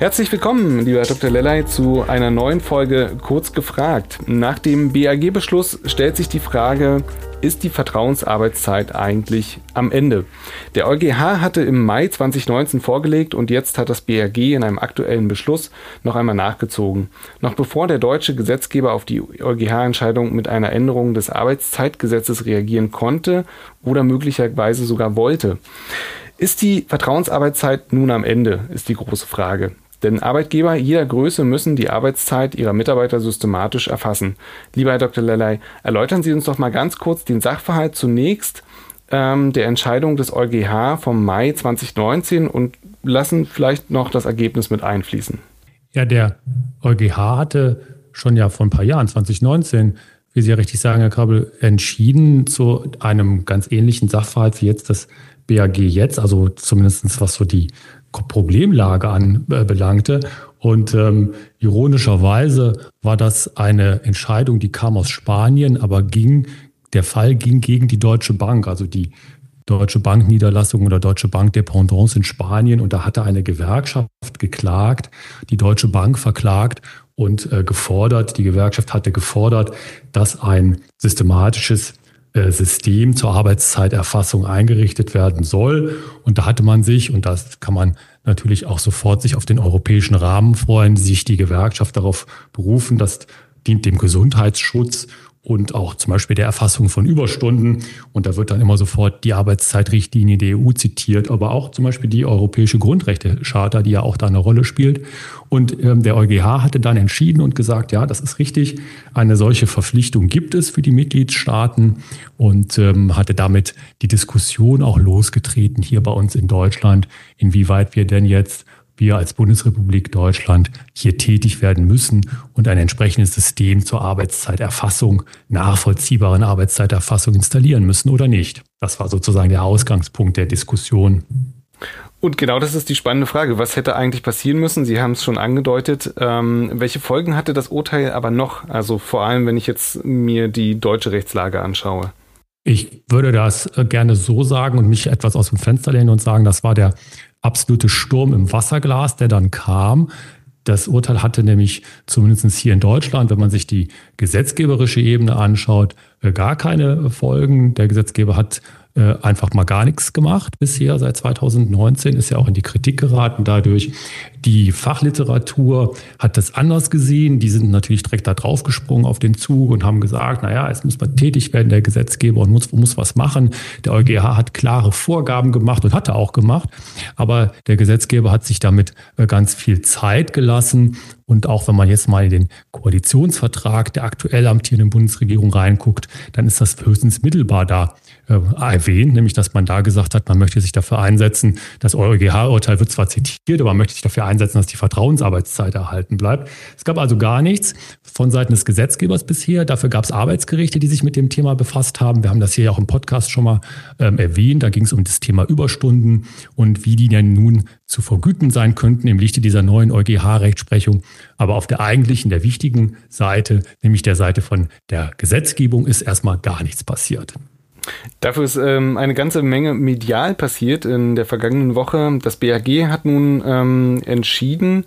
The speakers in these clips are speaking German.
Herzlich willkommen, lieber Dr. Lellay, zu einer neuen Folge Kurz gefragt. Nach dem BAG-Beschluss stellt sich die Frage, ist die Vertrauensarbeitszeit eigentlich am Ende? Der EuGH hatte im Mai 2019 vorgelegt und jetzt hat das BAG in einem aktuellen Beschluss noch einmal nachgezogen. Noch bevor der deutsche Gesetzgeber auf die EuGH-Entscheidung mit einer Änderung des Arbeitszeitgesetzes reagieren konnte oder möglicherweise sogar wollte. Ist die Vertrauensarbeitszeit nun am Ende, ist die große Frage. Denn Arbeitgeber jeder Größe müssen die Arbeitszeit ihrer Mitarbeiter systematisch erfassen. Lieber Herr Dr. Lellay, erläutern Sie uns doch mal ganz kurz den Sachverhalt zunächst ähm, der Entscheidung des EuGH vom Mai 2019 und lassen vielleicht noch das Ergebnis mit einfließen. Ja, der EuGH hatte schon ja vor ein paar Jahren, 2019, wie Sie ja richtig sagen, Herr Krabbel, entschieden zu einem ganz ähnlichen Sachverhalt wie jetzt das BAG jetzt, also zumindest was so die Problemlage anbelangte. Und ähm, ironischerweise war das eine Entscheidung, die kam aus Spanien, aber ging, der Fall ging gegen die Deutsche Bank, also die Deutsche Bank Niederlassung oder Deutsche Bank Dependance in Spanien. Und da hatte eine Gewerkschaft geklagt, die Deutsche Bank verklagt und äh, gefordert, die Gewerkschaft hatte gefordert, dass ein systematisches äh, System zur Arbeitszeiterfassung eingerichtet werden soll. Und da hatte man sich, und das kann man natürlich auch sofort sich auf den europäischen Rahmen freuen, sich die Gewerkschaft darauf berufen, das dient dem Gesundheitsschutz und auch zum Beispiel der Erfassung von Überstunden. Und da wird dann immer sofort die Arbeitszeitrichtlinie der EU zitiert, aber auch zum Beispiel die Europäische Grundrechte-Charta, die ja auch da eine Rolle spielt. Und ähm, der EuGH hatte dann entschieden und gesagt, ja, das ist richtig, eine solche Verpflichtung gibt es für die Mitgliedstaaten und ähm, hatte damit die Diskussion auch losgetreten hier bei uns in Deutschland, inwieweit wir denn jetzt wir als Bundesrepublik Deutschland hier tätig werden müssen und ein entsprechendes System zur Arbeitszeiterfassung, nachvollziehbaren Arbeitszeiterfassung installieren müssen oder nicht. Das war sozusagen der Ausgangspunkt der Diskussion. Und genau das ist die spannende Frage. Was hätte eigentlich passieren müssen? Sie haben es schon angedeutet. Ähm, welche Folgen hatte das Urteil aber noch? Also vor allem, wenn ich jetzt mir die deutsche Rechtslage anschaue. Ich würde das gerne so sagen und mich etwas aus dem Fenster lehnen und sagen, das war der absolute Sturm im Wasserglas, der dann kam. Das Urteil hatte nämlich zumindest hier in Deutschland, wenn man sich die gesetzgeberische Ebene anschaut, äh, gar keine Folgen. Der Gesetzgeber hat äh, einfach mal gar nichts gemacht bisher. Seit 2019 ist ja auch in die Kritik geraten dadurch. Die Fachliteratur hat das anders gesehen. Die sind natürlich direkt da draufgesprungen auf den Zug und haben gesagt, naja, es muss man tätig werden, der Gesetzgeber und muss, muss was machen. Der EuGH hat klare Vorgaben gemacht und hatte auch gemacht. Aber der Gesetzgeber hat sich damit äh, ganz viel Zeit gelassen. Und auch wenn man jetzt mal in den Koalitionsvertrag der aktuell amtierenden Bundesregierung reinguckt, dann ist das höchstens mittelbar da erwähnt, nämlich dass man da gesagt hat, man möchte sich dafür einsetzen, das EuGH-Urteil wird zwar zitiert, aber man möchte sich dafür einsetzen, dass die Vertrauensarbeitszeit erhalten bleibt. Es gab also gar nichts von Seiten des Gesetzgebers bisher. Dafür gab es Arbeitsgerichte, die sich mit dem Thema befasst haben. Wir haben das hier ja auch im Podcast schon mal ähm, erwähnt. Da ging es um das Thema Überstunden und wie die denn nun zu vergüten sein könnten im Lichte dieser neuen EuGH-Rechtsprechung. Aber auf der eigentlichen, der wichtigen Seite, nämlich der Seite von der Gesetzgebung, ist erstmal gar nichts passiert. Dafür ist ähm, eine ganze Menge medial passiert in der vergangenen Woche. Das BAG hat nun ähm, entschieden.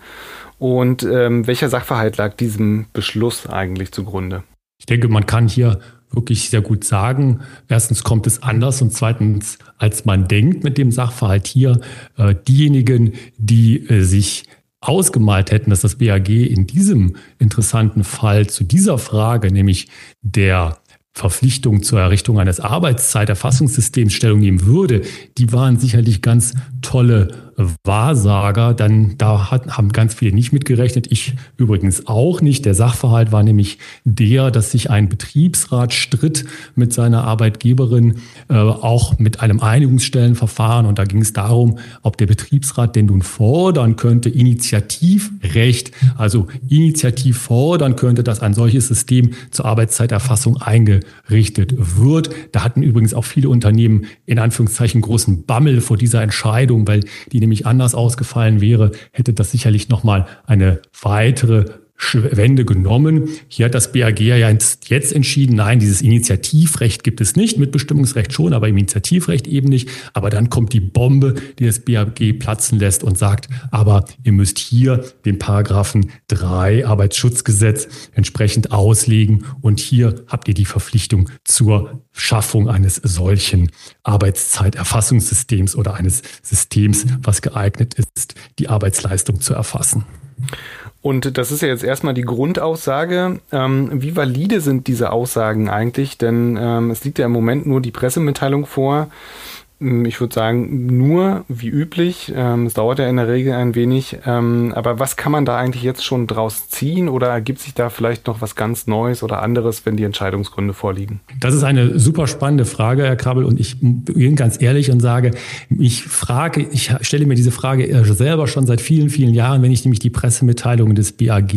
Und ähm, welcher Sachverhalt lag diesem Beschluss eigentlich zugrunde? Ich denke, man kann hier wirklich sehr gut sagen. Erstens kommt es anders und zweitens, als man denkt mit dem Sachverhalt hier, äh, diejenigen, die äh, sich ausgemalt hätten, dass das BAG in diesem interessanten Fall zu dieser Frage, nämlich der Verpflichtung zur Errichtung eines Arbeitszeiterfassungssystems Stellung nehmen würde, die waren sicherlich ganz tolle Wahrsager, dann da hat, haben ganz viele nicht mitgerechnet. Ich übrigens auch nicht. Der Sachverhalt war nämlich der, dass sich ein Betriebsrat stritt mit seiner Arbeitgeberin, äh, auch mit einem Einigungsstellenverfahren. Und da ging es darum, ob der Betriebsrat denn nun fordern könnte, Initiativrecht, also initiativ fordern könnte, dass ein solches System zur Arbeitszeiterfassung eingerichtet wird. Da hatten übrigens auch viele Unternehmen in Anführungszeichen großen Bammel vor dieser Entscheidung, weil die nämlich anders ausgefallen wäre, hätte das sicherlich nochmal eine weitere Wende genommen. Hier hat das BAG ja jetzt entschieden, nein, dieses Initiativrecht gibt es nicht, mit Bestimmungsrecht schon, aber im Initiativrecht eben nicht. Aber dann kommt die Bombe, die das BAG platzen lässt und sagt, aber ihr müsst hier den Paragraphen 3 Arbeitsschutzgesetz entsprechend auslegen und hier habt ihr die Verpflichtung zur Schaffung eines solchen Arbeitszeiterfassungssystems oder eines Systems, was geeignet ist, die Arbeitsleistung zu erfassen. Und das ist ja jetzt erstmal die Grundaussage. Ähm, wie valide sind diese Aussagen eigentlich? Denn ähm, es liegt ja im Moment nur die Pressemitteilung vor. Ähm, ich würde sagen, nur wie üblich. Ähm, es dauert ja in der Regel ein wenig. Ähm, aber was kann man da eigentlich jetzt schon draus ziehen oder ergibt sich da vielleicht noch was ganz Neues oder anderes, wenn die Entscheidungsgründe vorliegen? Das ist eine super spannende Frage, Herr Krabbel. Und ich bin ganz ehrlich und sage, ich frage, ich stelle mir diese Frage selber schon seit vielen, vielen Jahren, wenn ich nämlich die Pressemitteilungen des BAG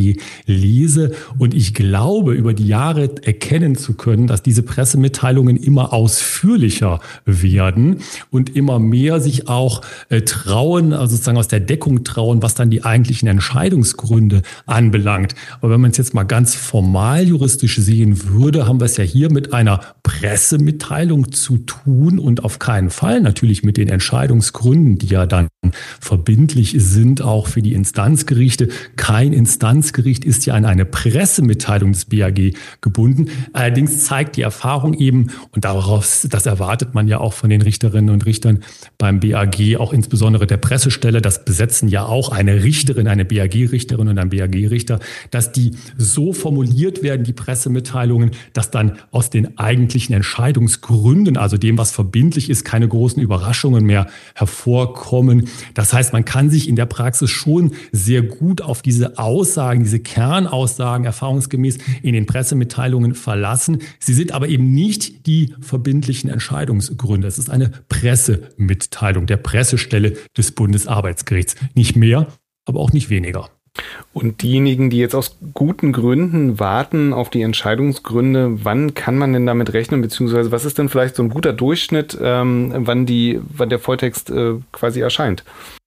lese. Und ich glaube, über die Jahre erkennen zu können, dass diese Pressemitteilungen immer ausführlicher werden und immer mehr sich auch äh, trauen, also sozusagen aus der Deckung trauen, was dann die eigentlichen Entscheidungsgründe anbelangt. Aber wenn man es jetzt mal ganz formal juristisch sehen würde, haben wir es ja hier mit einer Pressemitteilung zu tun und auf keinen Fall natürlich mit den Entscheidungsgründen, die ja dann verbindlich sind, auch für die Instanzgerichte. Kein Instanzgericht ist ja an eine Pressemitteilung des BAG gebunden. Allerdings zeigt die Erfahrung eben, und daraus, das erwartet man ja auch von den Richterinnen und Richtern beim BAG, auch insbesondere der Pressestelle, das besetzen ja auch eine Richterin, eine BAG-Richterin und ein BAG-Richter, dass die so formuliert werden, die Pressemitteilungen, dass dann aus den eigentlichen Entscheidungsgründen, also dem, was verbindlich ist, keine großen Überraschungen mehr hervorkommen. Das heißt, man kann sich in der Praxis schon sehr gut auf diese Aussagen, diese Kernaussagen erfahrungsgemäß in den Pressemitteilungen verlassen. Sie sind aber eben nicht die verbindlichen Entscheidungsgründe. Es ist eine Pressemitteilung der Pressestelle des Bundesarbeitsgerichts. Nicht mehr, aber auch nicht weniger. Und diejenigen, die jetzt aus guten Gründen warten auf die Entscheidungsgründe, wann kann man denn damit rechnen, beziehungsweise was ist denn vielleicht so ein guter Durchschnitt, ähm, wann, die, wann der Volltext äh, quasi erscheint?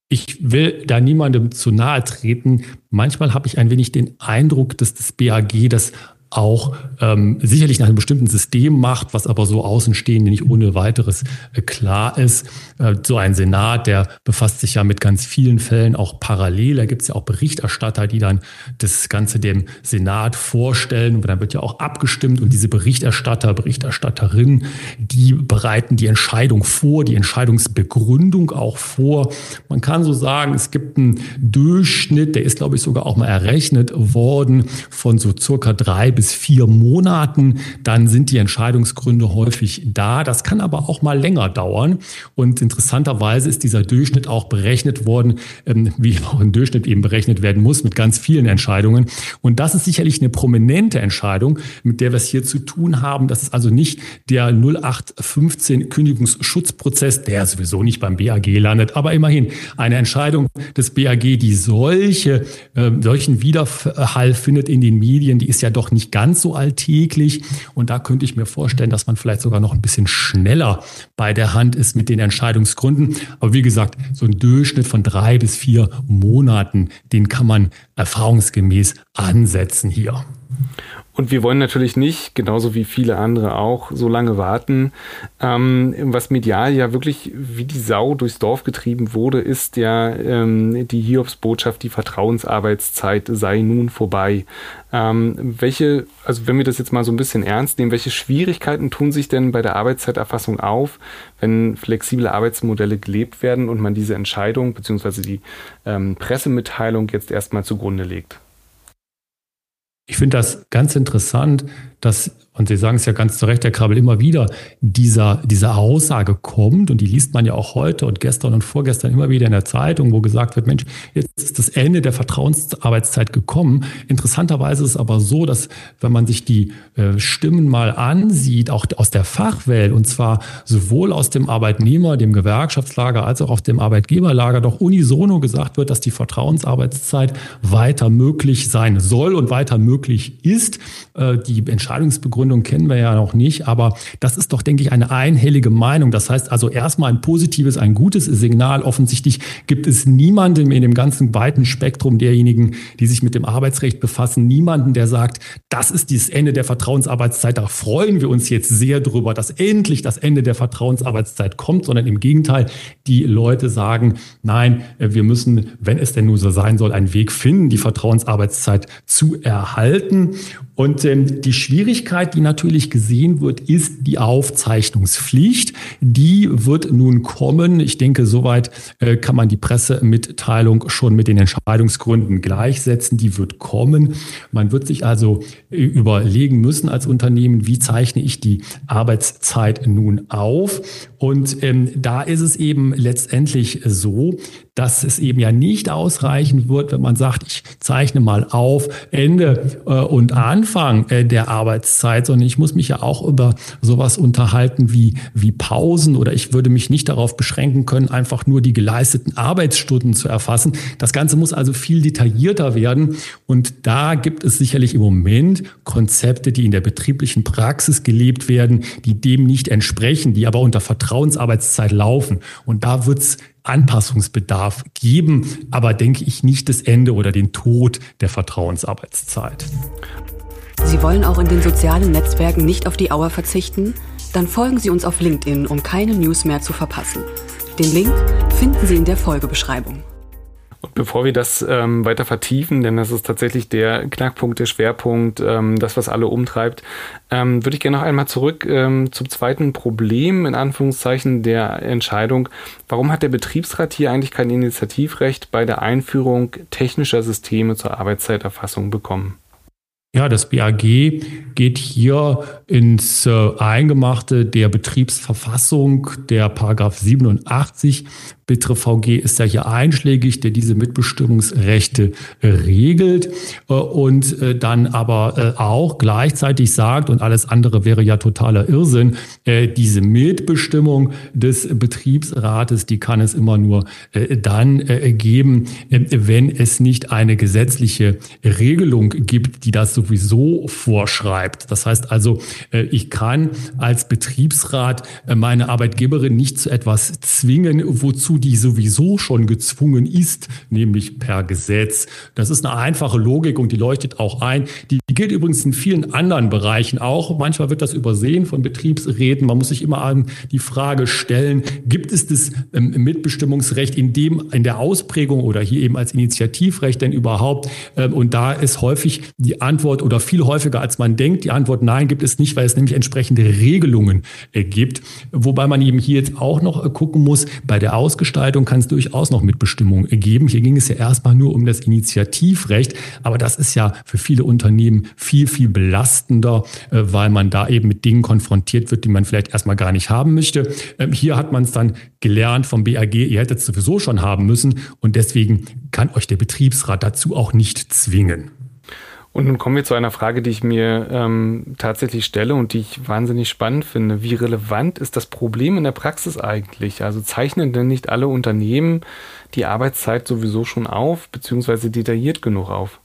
Ich will da niemandem zu nahe treten. Manchmal habe ich ein wenig den Eindruck, dass das BAG das auch ähm, sicherlich nach einem bestimmten System macht, was aber so Außenstehende nicht ohne weiteres äh, klar ist. Äh, so ein Senat, der befasst sich ja mit ganz vielen Fällen auch parallel. Da gibt es ja auch Berichterstatter, die dann das Ganze dem Senat vorstellen und dann wird ja auch abgestimmt und diese Berichterstatter, Berichterstatterinnen, die bereiten die Entscheidung vor, die Entscheidungsbegründung auch vor. Man kann so sagen, es gibt einen Durchschnitt, der ist glaube ich sogar auch mal errechnet worden von so circa drei bis vier Monaten, dann sind die Entscheidungsgründe häufig da. Das kann aber auch mal länger dauern. Und interessanterweise ist dieser Durchschnitt auch berechnet worden, ähm, wie auch ein Durchschnitt eben berechnet werden muss, mit ganz vielen Entscheidungen. Und das ist sicherlich eine prominente Entscheidung, mit der wir es hier zu tun haben. Das ist also nicht der 0815 Kündigungsschutzprozess, der sowieso nicht beim BAG landet, aber immerhin eine Entscheidung des BAG, die solche, äh, solchen Widerhall findet in den Medien, die ist ja doch nicht ganz so alltäglich. Und da könnte ich mir vorstellen, dass man vielleicht sogar noch ein bisschen schneller bei der Hand ist mit den Entscheidungsgründen. Aber wie gesagt, so ein Durchschnitt von drei bis vier Monaten, den kann man erfahrungsgemäß ansetzen hier. Und wir wollen natürlich nicht, genauso wie viele andere auch, so lange warten. Ähm, was medial ja wirklich wie die Sau durchs Dorf getrieben wurde, ist ja ähm, die Hiobsbotschaft, die Vertrauensarbeitszeit sei nun vorbei. Ähm, welche, also wenn wir das jetzt mal so ein bisschen ernst nehmen, welche Schwierigkeiten tun sich denn bei der Arbeitszeiterfassung auf, wenn flexible Arbeitsmodelle gelebt werden und man diese Entscheidung bzw. die ähm, Pressemitteilung jetzt erstmal zugrunde legt? Ich finde das ganz interessant, dass und Sie sagen es ja ganz zu Recht, Herr Krabbel, immer wieder, dieser, diese Aussage kommt und die liest man ja auch heute und gestern und vorgestern immer wieder in der Zeitung, wo gesagt wird, Mensch, jetzt ist das Ende der Vertrauensarbeitszeit gekommen. Interessanterweise ist es aber so, dass wenn man sich die äh, Stimmen mal ansieht, auch aus der Fachwelt, und zwar sowohl aus dem Arbeitnehmer, dem Gewerkschaftslager, als auch aus dem Arbeitgeberlager, doch unisono gesagt wird, dass die Vertrauensarbeitszeit weiter möglich sein soll und weiter möglich ist. Äh, die Entscheidungsbegründung Begründung kennen wir ja noch nicht, aber das ist doch, denke ich, eine einhellige Meinung. Das heißt also erstmal ein positives, ein gutes Signal. Offensichtlich gibt es niemanden in dem ganzen weiten Spektrum derjenigen, die sich mit dem Arbeitsrecht befassen, niemanden, der sagt, das ist das Ende der Vertrauensarbeitszeit. Da freuen wir uns jetzt sehr drüber, dass endlich das Ende der Vertrauensarbeitszeit kommt, sondern im Gegenteil, die Leute sagen, nein, wir müssen, wenn es denn nur so sein soll, einen Weg finden, die Vertrauensarbeitszeit zu erhalten. Und ähm, die Schwierigkeit, die natürlich gesehen wird, ist die Aufzeichnungspflicht. Die wird nun kommen. Ich denke, soweit äh, kann man die Pressemitteilung schon mit den Entscheidungsgründen gleichsetzen. Die wird kommen. Man wird sich also äh, überlegen müssen als Unternehmen, wie zeichne ich die Arbeitszeit nun auf. Und ähm, da ist es eben letztendlich so, dass es eben ja nicht ausreichen wird, wenn man sagt, ich zeichne mal auf Ende äh, und Anfang äh, der Arbeitszeit, sondern ich muss mich ja auch über sowas unterhalten wie, wie Pausen oder ich würde mich nicht darauf beschränken können, einfach nur die geleisteten Arbeitsstunden zu erfassen. Das Ganze muss also viel detaillierter werden und da gibt es sicherlich im Moment Konzepte, die in der betrieblichen Praxis gelebt werden, die dem nicht entsprechen, die aber unter Vertrauensarbeitszeit laufen. Und da wird es Anpassungsbedarf geben, aber denke ich nicht das Ende oder den Tod der Vertrauensarbeitszeit. Sie wollen auch in den sozialen Netzwerken nicht auf die Auer verzichten? Dann folgen Sie uns auf LinkedIn, um keine News mehr zu verpassen. Den Link finden Sie in der Folgebeschreibung. Und bevor wir das ähm, weiter vertiefen, denn das ist tatsächlich der Knackpunkt, der Schwerpunkt, ähm, das, was alle umtreibt, ähm, würde ich gerne noch einmal zurück ähm, zum zweiten Problem, in Anführungszeichen, der Entscheidung. Warum hat der Betriebsrat hier eigentlich kein Initiativrecht bei der Einführung technischer Systeme zur Arbeitszeiterfassung bekommen? Ja, das BAG geht hier ins äh, Eingemachte der Betriebsverfassung, der Paragraph 87 Betrifft VG ist ja hier einschlägig, der diese Mitbestimmungsrechte äh, regelt äh, und äh, dann aber auch gleichzeitig sagt, und alles andere wäre ja totaler Irrsinn, diese Mitbestimmung des Betriebsrates, die kann es immer nur dann geben, wenn es nicht eine gesetzliche Regelung gibt, die das sowieso vorschreibt. Das heißt also, ich kann als Betriebsrat meine Arbeitgeberin nicht zu etwas zwingen, wozu die sowieso schon gezwungen ist, nämlich per Gesetz. Das ist eine einfache Logik und die leuchtet auch ein. Die gilt übrigens in vielen anderen Bereichen auch. Manchmal wird das übersehen von Betriebsräten. Man muss sich immer an die Frage stellen, gibt es das ähm, Mitbestimmungsrecht in dem, in der Ausprägung oder hier eben als Initiativrecht denn überhaupt? Ähm, und da ist häufig die Antwort oder viel häufiger als man denkt, die Antwort nein, gibt es nicht, weil es nämlich entsprechende Regelungen äh, gibt. Wobei man eben hier jetzt auch noch äh, gucken muss, bei der Ausgestaltung Gestaltung kann es durchaus noch Mitbestimmung geben. Hier ging es ja erstmal nur um das Initiativrecht, aber das ist ja für viele Unternehmen viel, viel belastender, äh, weil man da eben mit Dingen konfrontiert wird, die man vielleicht erstmal gar nicht haben möchte. Ähm, hier hat man es dann gelernt vom BAG, ihr hättet es sowieso schon haben müssen und deswegen kann euch der Betriebsrat dazu auch nicht zwingen. Und nun kommen wir zu einer Frage, die ich mir ähm, tatsächlich stelle und die ich wahnsinnig spannend finde. Wie relevant ist das Problem in der Praxis eigentlich? Also zeichnen denn nicht alle Unternehmen die Arbeitszeit sowieso schon auf, beziehungsweise detailliert genug auf?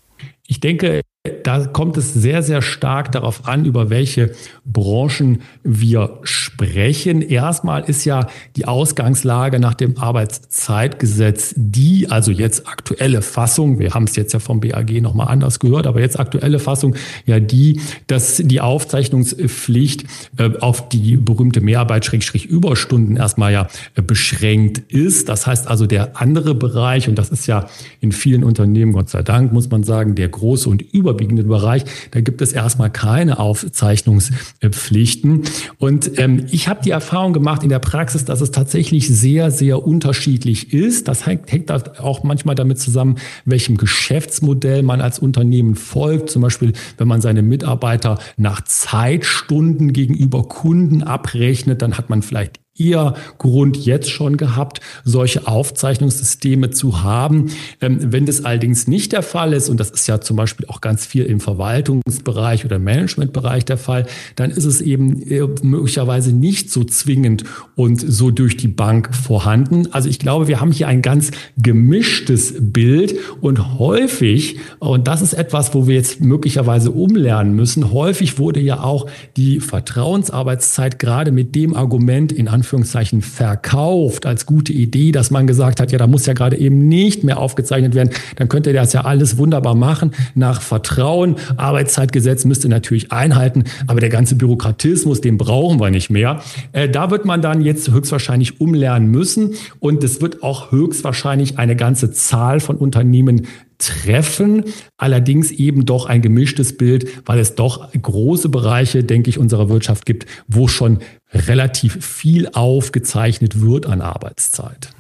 Ich denke, da kommt es sehr, sehr stark darauf an, über welche Branchen wir sprechen. Erstmal ist ja die Ausgangslage nach dem Arbeitszeitgesetz die, also jetzt aktuelle Fassung, wir haben es jetzt ja vom BAG nochmal anders gehört, aber jetzt aktuelle Fassung ja die, dass die Aufzeichnungspflicht äh, auf die berühmte Mehrarbeit Schrägstrich Überstunden erstmal ja äh, beschränkt ist. Das heißt also der andere Bereich, und das ist ja in vielen Unternehmen, Gott sei Dank, muss man sagen, der große und überwiegende vorliegenden Bereich, da gibt es erstmal keine Aufzeichnungspflichten. Und ähm, ich habe die Erfahrung gemacht in der Praxis, dass es tatsächlich sehr, sehr unterschiedlich ist. Das hängt, hängt auch manchmal damit zusammen, welchem Geschäftsmodell man als Unternehmen folgt. Zum Beispiel, wenn man seine Mitarbeiter nach Zeitstunden gegenüber Kunden abrechnet, dann hat man vielleicht ihr Grund jetzt schon gehabt, solche Aufzeichnungssysteme zu haben. Ähm, wenn das allerdings nicht der Fall ist, und das ist ja zum Beispiel auch ganz viel im Verwaltungsbereich oder Managementbereich der Fall, dann ist es eben äh, möglicherweise nicht so zwingend und so durch die Bank vorhanden. Also ich glaube, wir haben hier ein ganz gemischtes Bild und häufig, und das ist etwas, wo wir jetzt möglicherweise umlernen müssen, häufig wurde ja auch die Vertrauensarbeitszeit gerade mit dem Argument in Anführungszeichen verkauft als gute Idee, dass man gesagt hat, ja, da muss ja gerade eben nicht mehr aufgezeichnet werden, dann könnte das ja alles wunderbar machen nach Vertrauen. Arbeitszeitgesetz müsste natürlich einhalten, aber der ganze Bürokratismus, den brauchen wir nicht mehr. Äh, da wird man dann jetzt höchstwahrscheinlich umlernen müssen und es wird auch höchstwahrscheinlich eine ganze Zahl von Unternehmen treffen, allerdings eben doch ein gemischtes Bild, weil es doch große Bereiche, denke ich, unserer Wirtschaft gibt, wo schon relativ viel aufgezeichnet wird an Arbeitszeit.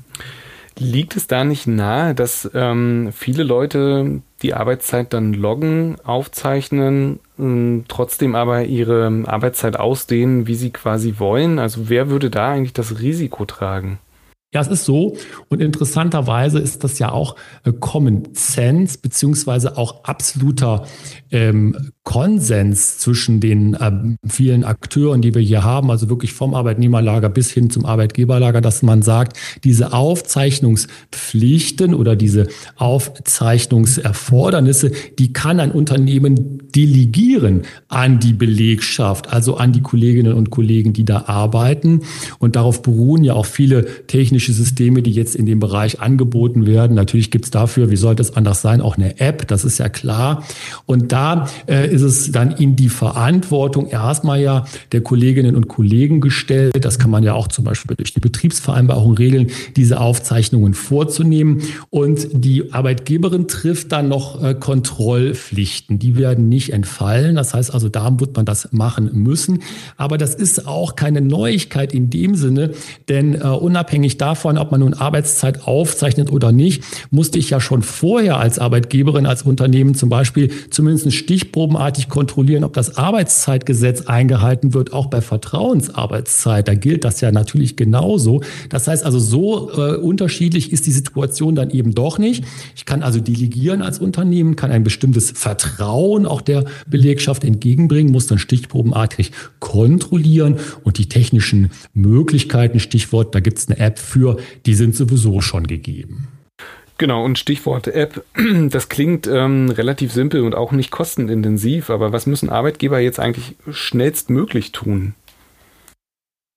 Liegt es da nicht nahe, dass ähm, viele Leute die Arbeitszeit dann loggen, aufzeichnen, ähm, trotzdem aber ihre Arbeitszeit ausdehnen, wie sie quasi wollen? Also wer würde da eigentlich das Risiko tragen? Ja, es ist so. Und interessanterweise ist das ja auch äh, Common Sense, beziehungsweise auch absoluter ähm, Konsens zwischen den ähm, vielen Akteuren, die wir hier haben, also wirklich vom Arbeitnehmerlager bis hin zum Arbeitgeberlager, dass man sagt, diese Aufzeichnungspflichten oder diese Aufzeichnungserfordernisse, die kann ein Unternehmen delegieren an die Belegschaft, also an die Kolleginnen und Kollegen, die da arbeiten. Und darauf beruhen ja auch viele technische technische Systeme, die jetzt in dem Bereich angeboten werden. Natürlich gibt es dafür, wie sollte es anders sein, auch eine App, das ist ja klar. Und da äh, ist es dann in die Verantwortung erstmal ja der Kolleginnen und Kollegen gestellt. Das kann man ja auch zum Beispiel durch die Betriebsvereinbarung regeln, diese Aufzeichnungen vorzunehmen. Und die Arbeitgeberin trifft dann noch äh, Kontrollpflichten. Die werden nicht entfallen. Das heißt also, da wird man das machen müssen. Aber das ist auch keine Neuigkeit in dem Sinne, denn äh, unabhängig davon, davon, ob man nun Arbeitszeit aufzeichnet oder nicht, musste ich ja schon vorher als Arbeitgeberin, als Unternehmen zum Beispiel zumindest stichprobenartig kontrollieren, ob das Arbeitszeitgesetz eingehalten wird, auch bei Vertrauensarbeitszeit. Da gilt das ja natürlich genauso. Das heißt also, so äh, unterschiedlich ist die Situation dann eben doch nicht. Ich kann also delegieren als Unternehmen, kann ein bestimmtes Vertrauen auch der Belegschaft entgegenbringen, muss dann stichprobenartig kontrollieren und die technischen Möglichkeiten, Stichwort, da gibt es eine App für dafür, die sind sowieso schon gegeben. Genau, und Stichwort App, das klingt ähm, relativ simpel und auch nicht kostenintensiv, aber was müssen Arbeitgeber jetzt eigentlich schnellstmöglich tun?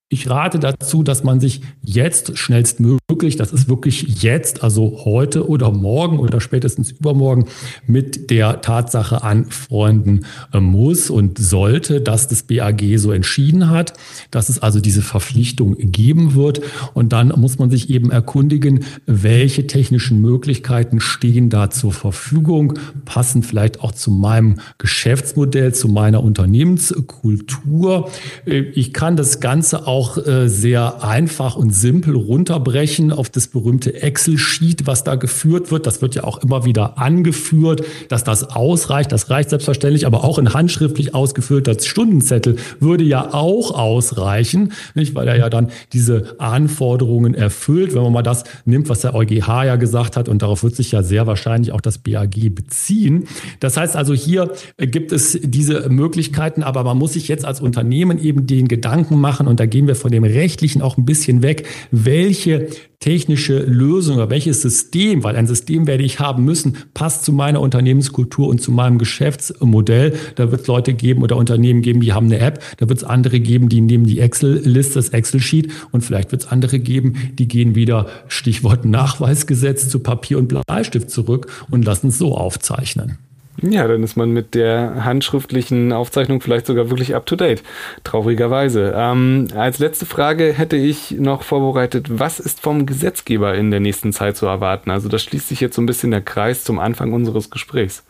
Ich rate dazu, dass man sich jetzt schnellstmöglich, das ist wirklich jetzt, also heute oder morgen oder spätestens übermorgen, mit der Tatsache anfreunden äh, muss und sollte, dass das BAG so entschieden hat, dass es also diese Verpflichtung geben wird. Und dann muss man sich eben erkundigen, welche technischen Möglichkeiten stehen da zur Verfügung, passen vielleicht auch zu meinem Geschäftsmodell, zu meiner Unternehmenskultur. Äh, ich kann das Ganze auch auch äh, sehr einfach und simpel runterbrechen auf das berühmte Excel-Sheet, was da geführt wird. Das wird ja auch immer wieder angeführt, dass das ausreicht. Das reicht selbstverständlich, aber auch ein handschriftlich ausgeführter Stundenzettel würde ja auch ausreichen, nicht? weil er ja dann diese Anforderungen erfüllt. Wenn man mal das nimmt, was der EuGH ja gesagt hat, und darauf wird sich ja sehr wahrscheinlich auch das BAG beziehen. Das heißt also, hier gibt es diese Möglichkeiten, aber man muss sich jetzt als Unternehmen eben den Gedanken machen, und da gehen wir von dem Rechtlichen auch ein bisschen weg, welche technische Lösung oder welches System, weil ein System werde ich haben müssen, passt zu meiner Unternehmenskultur und zu meinem Geschäftsmodell. Da wird es Leute geben oder Unternehmen geben, die haben eine App. Da wird es andere geben, die nehmen die Excel-Liste, das Excel-Sheet und vielleicht wird es andere geben, die gehen wieder, Stichwort Nachweisgesetz, zu Papier und Bleistift zurück und lassen es so aufzeichnen. Ja, dann ist man mit der handschriftlichen Aufzeichnung vielleicht sogar wirklich up to date. Traurigerweise. Ähm, als letzte Frage hätte ich noch vorbereitet, was ist vom Gesetzgeber in der nächsten Zeit zu erwarten? Also das schließt sich jetzt so ein bisschen der Kreis zum Anfang unseres Gesprächs.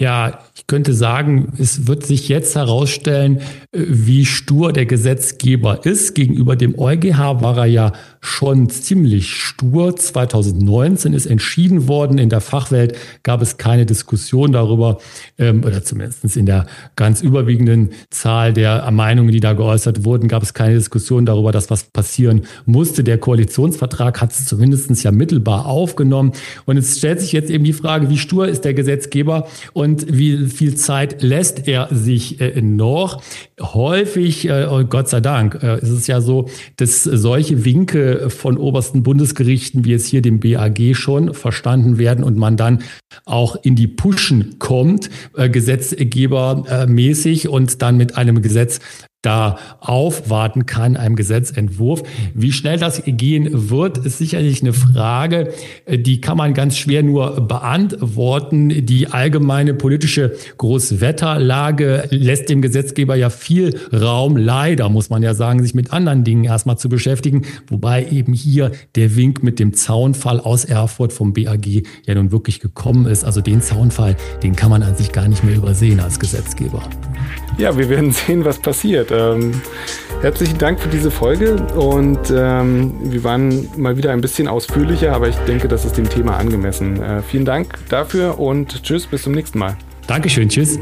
Ja, ich könnte sagen, es wird sich jetzt herausstellen, äh, wie stur der Gesetzgeber ist. Gegenüber dem EuGH war er ja schon ziemlich stur. 2019 ist entschieden worden. In der Fachwelt gab es keine Diskussion darüber, ähm, oder zumindest in der ganz überwiegenden Zahl der Meinungen, die da geäußert wurden, gab es keine Diskussion darüber, dass was passieren musste. Der Koalitionsvertrag hat es zumindest ja mittelbar aufgenommen. Und es stellt sich jetzt eben die Frage, wie stur ist der Gesetzgeber und wie viel Zeit lässt er sich äh, noch? Häufig, äh, Gott sei Dank, äh, ist es ja so, dass solche Winke von obersten Bundesgerichten, wie es hier dem BAG schon verstanden werden und man dann auch in die Pushen kommt, äh, gesetzgebermäßig und dann mit einem Gesetz da aufwarten kann, einem Gesetzentwurf. Wie schnell das gehen wird, ist sicherlich eine Frage, die kann man ganz schwer nur beantworten. Die allgemeine politische Großwetterlage lässt dem Gesetzgeber ja viel Raum, leider muss man ja sagen, sich mit anderen Dingen erstmal zu beschäftigen, wobei eben hier der Wink mit dem Zaunfall aus Erfurt vom BAG ja nun wirklich gekommen ist. Also den Zaunfall, den kann man an sich gar nicht mehr übersehen als Gesetzgeber. Ja, wir werden sehen, was passiert. Ähm, herzlichen Dank für diese Folge und ähm, wir waren mal wieder ein bisschen ausführlicher, aber ich denke, das ist dem Thema angemessen. Äh, vielen Dank dafür und tschüss, bis zum nächsten Mal. Dankeschön, tschüss.